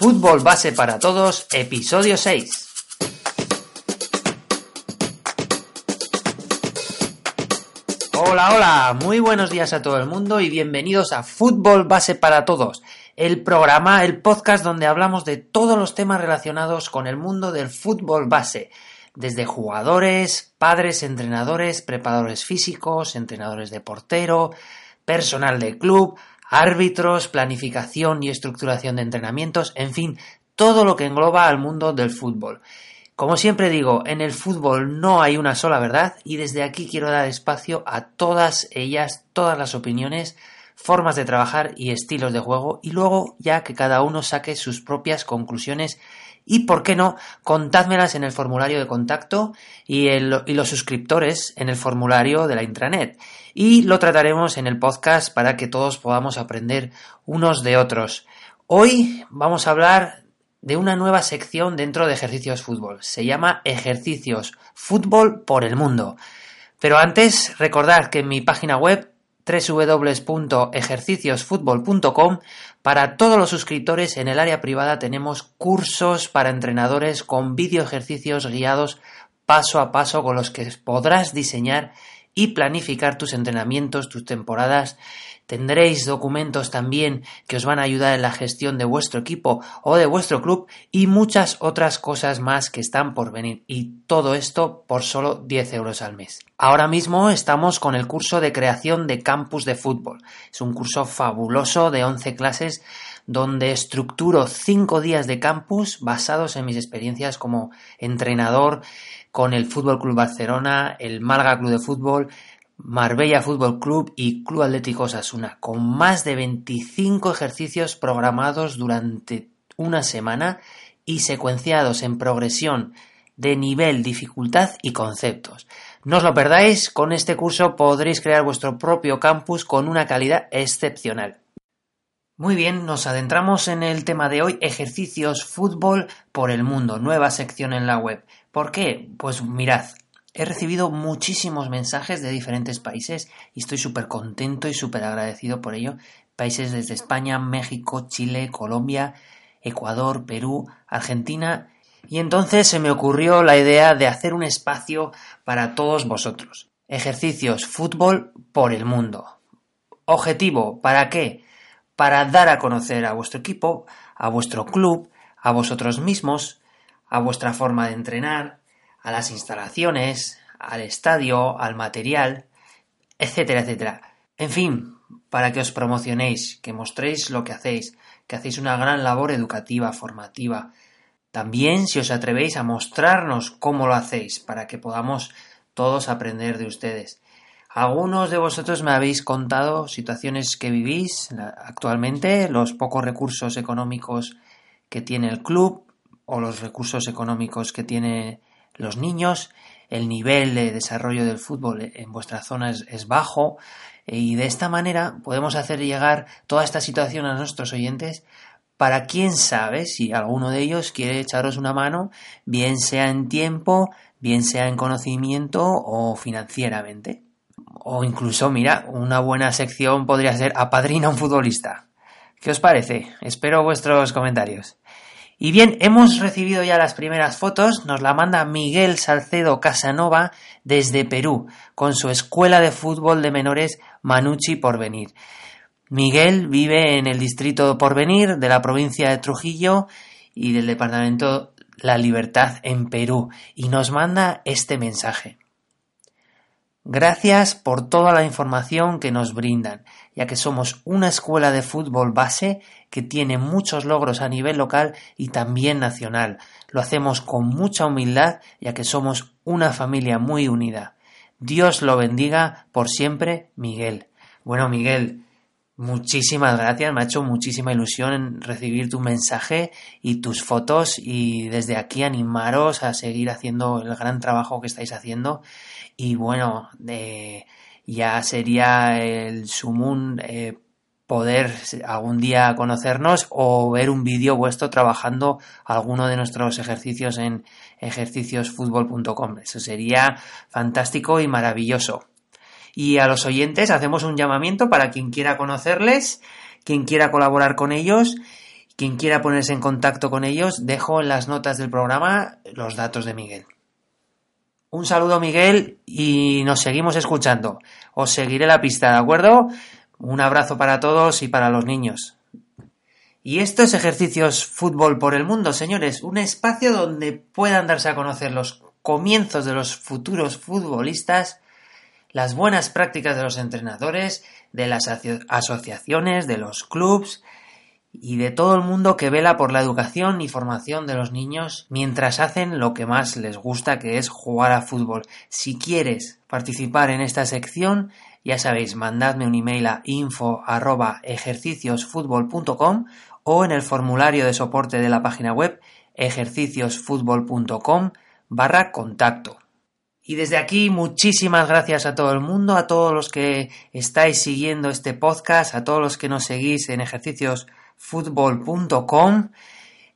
Fútbol Base para Todos, episodio 6. Hola, hola, muy buenos días a todo el mundo y bienvenidos a Fútbol Base para Todos, el programa, el podcast donde hablamos de todos los temas relacionados con el mundo del fútbol base, desde jugadores, padres, entrenadores, preparadores físicos, entrenadores de portero, personal de club, árbitros, planificación y estructuración de entrenamientos, en fin, todo lo que engloba al mundo del fútbol. Como siempre digo, en el fútbol no hay una sola verdad y desde aquí quiero dar espacio a todas ellas, todas las opiniones, formas de trabajar y estilos de juego y luego ya que cada uno saque sus propias conclusiones y, por qué no, contádmelas en el formulario de contacto y, y los suscriptores en el formulario de la intranet y lo trataremos en el podcast para que todos podamos aprender unos de otros. Hoy vamos a hablar de una nueva sección dentro de ejercicios fútbol. Se llama Ejercicios Fútbol por el Mundo. Pero antes, recordad que en mi página web www.ejerciciosfutbol.com para todos los suscriptores en el área privada tenemos cursos para entrenadores con video ejercicios guiados paso a paso con los que podrás diseñar y planificar tus entrenamientos, tus temporadas. Tendréis documentos también que os van a ayudar en la gestión de vuestro equipo o de vuestro club y muchas otras cosas más que están por venir. Y todo esto por solo 10 euros al mes. Ahora mismo estamos con el curso de creación de campus de fútbol. Es un curso fabuloso de 11 clases donde estructuro 5 días de campus basados en mis experiencias como entrenador con el Fútbol Club Barcelona, el Málaga Club de Fútbol, Marbella Fútbol Club y Club Atlético Osasuna, con más de 25 ejercicios programados durante una semana y secuenciados en progresión de nivel, dificultad y conceptos. No os lo perdáis, con este curso podréis crear vuestro propio campus con una calidad excepcional. Muy bien, nos adentramos en el tema de hoy, ejercicios fútbol por el mundo, nueva sección en la web. ¿Por qué? Pues mirad, he recibido muchísimos mensajes de diferentes países y estoy súper contento y súper agradecido por ello. Países desde España, México, Chile, Colombia, Ecuador, Perú, Argentina. Y entonces se me ocurrió la idea de hacer un espacio para todos vosotros. Ejercicios fútbol por el mundo. Objetivo, ¿para qué? para dar a conocer a vuestro equipo, a vuestro club, a vosotros mismos, a vuestra forma de entrenar, a las instalaciones, al estadio, al material, etcétera, etcétera. En fin, para que os promocionéis, que mostréis lo que hacéis, que hacéis una gran labor educativa, formativa. También si os atrevéis a mostrarnos cómo lo hacéis, para que podamos todos aprender de ustedes. Algunos de vosotros me habéis contado situaciones que vivís actualmente, los pocos recursos económicos que tiene el club o los recursos económicos que tienen los niños, el nivel de desarrollo del fútbol en vuestra zona es, bajo y de esta manera podemos hacer llegar toda esta situación a nuestros oyentes para quién sabe si alguno de ellos quiere echaros una mano, bien sea en tiempo, bien sea en conocimiento o financieramente. O incluso, mira, una buena sección podría ser apadrina un futbolista. ¿Qué os parece? Espero vuestros comentarios. Y bien, hemos recibido ya las primeras fotos, nos la manda Miguel Salcedo Casanova desde Perú, con su escuela de fútbol de menores Manucci Porvenir. Miguel vive en el distrito Porvenir de la provincia de Trujillo y del departamento La Libertad en Perú y nos manda este mensaje. Gracias por toda la información que nos brindan, ya que somos una escuela de fútbol base que tiene muchos logros a nivel local y también nacional. Lo hacemos con mucha humildad, ya que somos una familia muy unida. Dios lo bendiga por siempre, Miguel. Bueno, Miguel, Muchísimas gracias, me ha hecho muchísima ilusión recibir tu mensaje y tus fotos y desde aquí animaros a seguir haciendo el gran trabajo que estáis haciendo y bueno, ya sería el sumum eh, poder algún día conocernos o ver un vídeo vuestro trabajando alguno de nuestros ejercicios en ejerciciosfutbol.com. Eso sería fantástico y maravilloso. Y a los oyentes hacemos un llamamiento para quien quiera conocerles, quien quiera colaborar con ellos, quien quiera ponerse en contacto con ellos, dejo en las notas del programa los datos de Miguel. Un saludo Miguel y nos seguimos escuchando. Os seguiré la pista, ¿de acuerdo? Un abrazo para todos y para los niños. Y estos ejercicios fútbol por el mundo, señores, un espacio donde puedan darse a conocer los comienzos de los futuros futbolistas las buenas prácticas de los entrenadores, de las asociaciones, de los clubs y de todo el mundo que vela por la educación y formación de los niños mientras hacen lo que más les gusta que es jugar a fútbol. Si quieres participar en esta sección, ya sabéis, mandadme un email a info o en el formulario de soporte de la página web ejerciciosfutbol.com barra contacto. Y desde aquí muchísimas gracias a todo el mundo, a todos los que estáis siguiendo este podcast, a todos los que nos seguís en ejerciciosfutbol.com.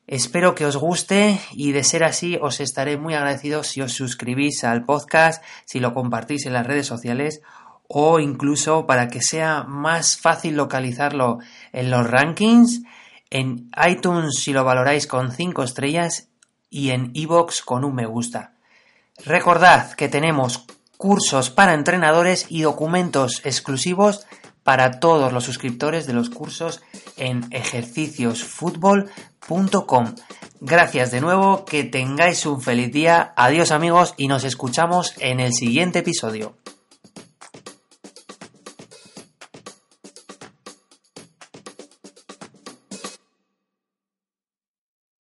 Espero que os guste y de ser así os estaré muy agradecido si os suscribís al podcast, si lo compartís en las redes sociales o incluso para que sea más fácil localizarlo en los rankings, en iTunes si lo valoráis con 5 estrellas y en iVoox con un me gusta. Recordad que tenemos cursos para entrenadores y documentos exclusivos para todos los suscriptores de los cursos en ejerciciosfutbol.com. Gracias de nuevo, que tengáis un feliz día, adiós amigos y nos escuchamos en el siguiente episodio.